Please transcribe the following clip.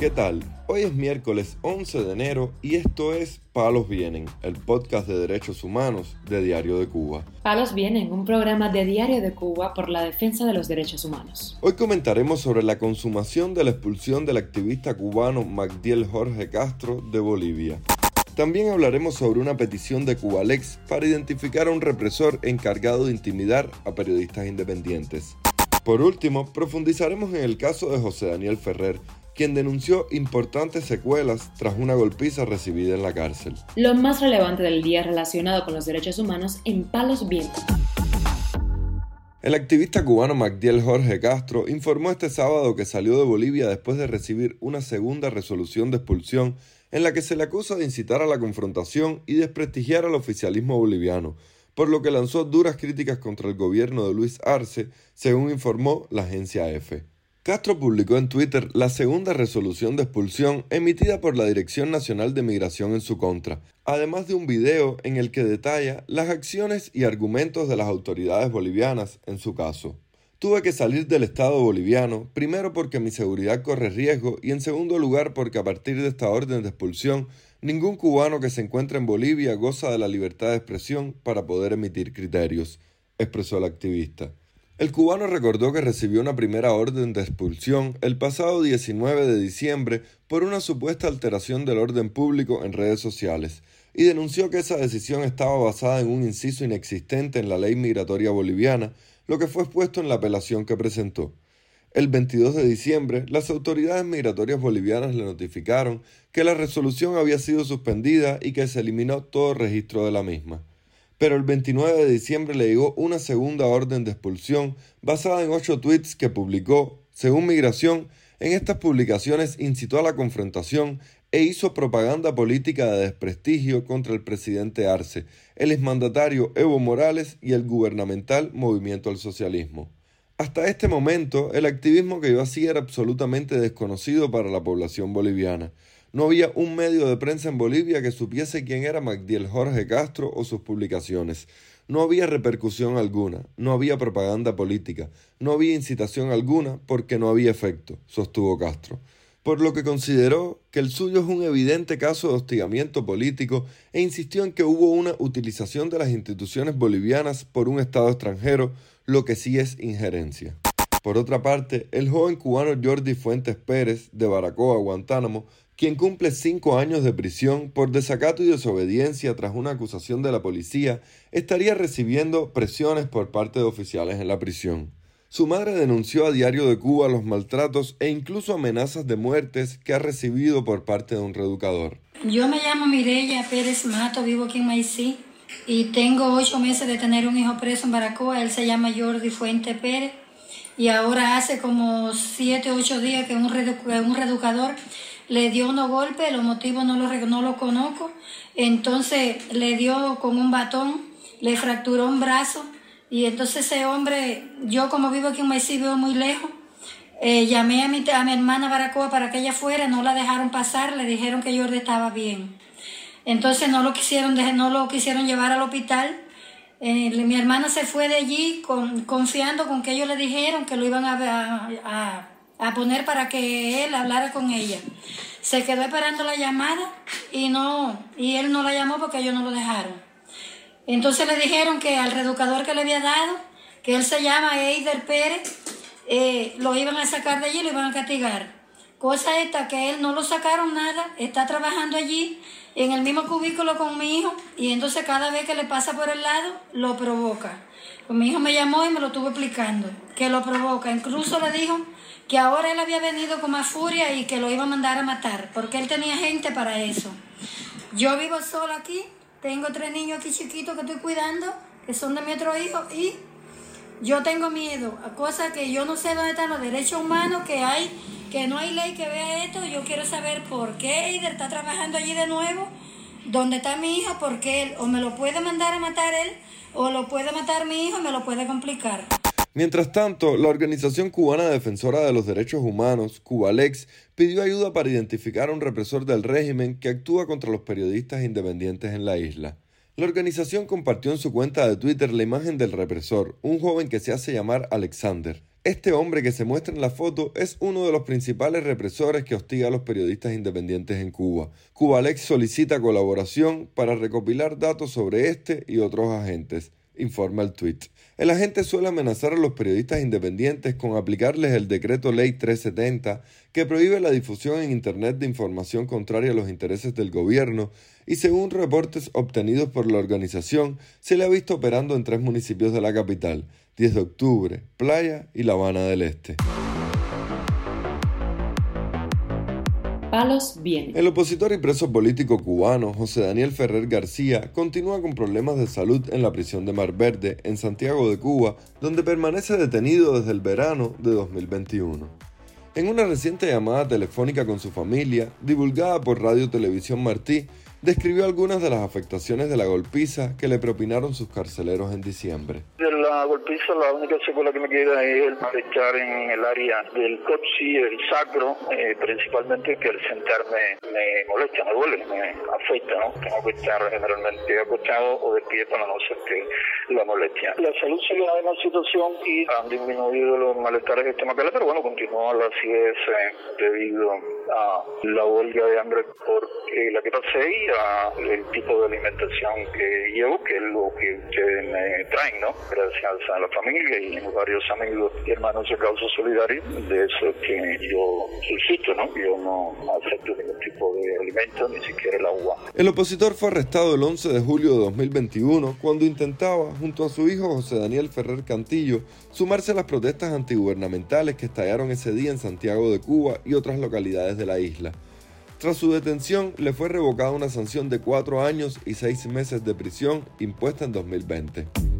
¿Qué tal? Hoy es miércoles 11 de enero y esto es Palos Vienen, el podcast de derechos humanos de Diario de Cuba. Palos Vienen, un programa de Diario de Cuba por la defensa de los derechos humanos. Hoy comentaremos sobre la consumación de la expulsión del activista cubano Magdiel Jorge Castro de Bolivia. También hablaremos sobre una petición de Cubalex para identificar a un represor encargado de intimidar a periodistas independientes. Por último, profundizaremos en el caso de José Daniel Ferrer, quien denunció importantes secuelas tras una golpiza recibida en la cárcel. Lo más relevante del día relacionado con los derechos humanos en Palos Vientos. El activista cubano Magdiel Jorge Castro informó este sábado que salió de Bolivia después de recibir una segunda resolución de expulsión en la que se le acusa de incitar a la confrontación y desprestigiar al oficialismo boliviano, por lo que lanzó duras críticas contra el gobierno de Luis Arce, según informó la agencia EFE. Castro publicó en Twitter la segunda resolución de expulsión emitida por la Dirección Nacional de Migración en su contra, además de un video en el que detalla las acciones y argumentos de las autoridades bolivianas en su caso. Tuve que salir del Estado boliviano, primero porque mi seguridad corre riesgo y en segundo lugar porque a partir de esta orden de expulsión, ningún cubano que se encuentre en Bolivia goza de la libertad de expresión para poder emitir criterios, expresó el activista. El cubano recordó que recibió una primera orden de expulsión el pasado 19 de diciembre por una supuesta alteración del orden público en redes sociales y denunció que esa decisión estaba basada en un inciso inexistente en la ley migratoria boliviana, lo que fue expuesto en la apelación que presentó. El 22 de diciembre, las autoridades migratorias bolivianas le notificaron que la resolución había sido suspendida y que se eliminó todo registro de la misma pero el 29 de diciembre le llegó una segunda orden de expulsión basada en ocho tweets que publicó. Según Migración, en estas publicaciones incitó a la confrontación e hizo propaganda política de desprestigio contra el presidente Arce, el exmandatario Evo Morales y el gubernamental Movimiento al Socialismo. Hasta este momento, el activismo que yo hacía era absolutamente desconocido para la población boliviana. No había un medio de prensa en Bolivia que supiese quién era Magdiel Jorge Castro o sus publicaciones. No había repercusión alguna, no había propaganda política, no había incitación alguna porque no había efecto, sostuvo Castro. Por lo que consideró que el suyo es un evidente caso de hostigamiento político e insistió en que hubo una utilización de las instituciones bolivianas por un Estado extranjero, lo que sí es injerencia. Por otra parte, el joven cubano Jordi Fuentes Pérez, de Baracoa, Guantánamo, quien cumple cinco años de prisión por desacato y desobediencia tras una acusación de la policía, estaría recibiendo presiones por parte de oficiales en la prisión. Su madre denunció a Diario de Cuba los maltratos e incluso amenazas de muertes que ha recibido por parte de un reeducador. Yo me llamo Mireya Pérez Mato, vivo aquí en Maicí y tengo ocho meses de tener un hijo preso en Baracoa. Él se llama Jordi Fuente Pérez y ahora hace como siete o ocho días que un, un reeducador le dio unos golpes, los motivos no los, no conozco, entonces le dio con un batón, le fracturó un brazo y entonces ese hombre, yo como vivo aquí en Maicí, vivo muy lejos, eh, llamé a mi, a mi hermana Baracoa para que ella fuera, no la dejaron pasar, le dijeron que Jordi estaba bien. Entonces no lo quisieron, no lo quisieron llevar al hospital. Eh, mi hermana se fue de allí con, confiando con que ellos le dijeron que lo iban a a poner para que él hablara con ella. Se quedó esperando la llamada y no y él no la llamó porque ellos no lo dejaron. Entonces le dijeron que al reeducador que le había dado, que él se llama Eider Pérez, eh, lo iban a sacar de allí y lo iban a castigar. Cosa esta que él no lo sacaron nada, está trabajando allí en el mismo cubículo con mi hijo y entonces cada vez que le pasa por el lado lo provoca. Mi hijo me llamó y me lo estuvo explicando, que lo provoca. Incluso le dijo que ahora él había venido con más furia y que lo iba a mandar a matar, porque él tenía gente para eso. Yo vivo sola aquí, tengo tres niños aquí chiquitos que estoy cuidando, que son de mi otro hijo, y yo tengo miedo a cosas que yo no sé dónde están los derechos humanos, que hay, que no hay ley que vea esto. Yo quiero saber por qué Eider está trabajando allí de nuevo, dónde está mi hijo, porque él o me lo puede mandar a matar él, o lo puede matar mi hijo y me lo puede complicar. Mientras tanto, la Organización Cubana Defensora de los Derechos Humanos, Cubalex, pidió ayuda para identificar a un represor del régimen que actúa contra los periodistas independientes en la isla. La organización compartió en su cuenta de Twitter la imagen del represor, un joven que se hace llamar Alexander, Este hombre que se muestra en la foto es uno de los principales represores que hostiga a los periodistas independientes en Cuba. Cubalex solicita colaboración para recopilar datos sobre este y otros agentes informa el tweet. El agente suele amenazar a los periodistas independientes con aplicarles el decreto ley 370 que prohíbe la difusión en Internet de información contraria a los intereses del gobierno y según reportes obtenidos por la organización se le ha visto operando en tres municipios de la capital, 10 de octubre, Playa y La Habana del Este. Palos. El opositor y preso político cubano José Daniel Ferrer García continúa con problemas de salud en la prisión de Mar Verde, en Santiago de Cuba, donde permanece detenido desde el verano de 2021. En una reciente llamada telefónica con su familia, divulgada por Radio Televisión Martí, describió algunas de las afectaciones de la golpiza que le propinaron sus carceleros en diciembre. La golpiza la única secuela que me queda es el malestar en el área del coxi, el sacro, eh, principalmente que el sentarme me molesta, me duele, me afecta, ¿no? Tengo que estar generalmente acostado o de pie para no que la molestia. La salud sigue en la situación y han disminuido los malestares estomacales, pero bueno, continúa la acidez debido a la huelga de hambre por la que pasé y el tipo de alimentación que llevo, que es lo que ustedes me traen, ¿no? Gracias la familia y varios amigos y hermanos de causa solidaria, de eso que yo suscito, ¿no? Yo no acepto ningún tipo de alimento, ni siquiera el agua. El opositor fue arrestado el 11 de julio de 2021 cuando intentaba, junto a su hijo José Daniel Ferrer Cantillo, sumarse a las protestas antigubernamentales que estallaron ese día en Santiago de Cuba y otras localidades de la isla. Tras su detención, le fue revocada una sanción de cuatro años y seis meses de prisión impuesta en 2020.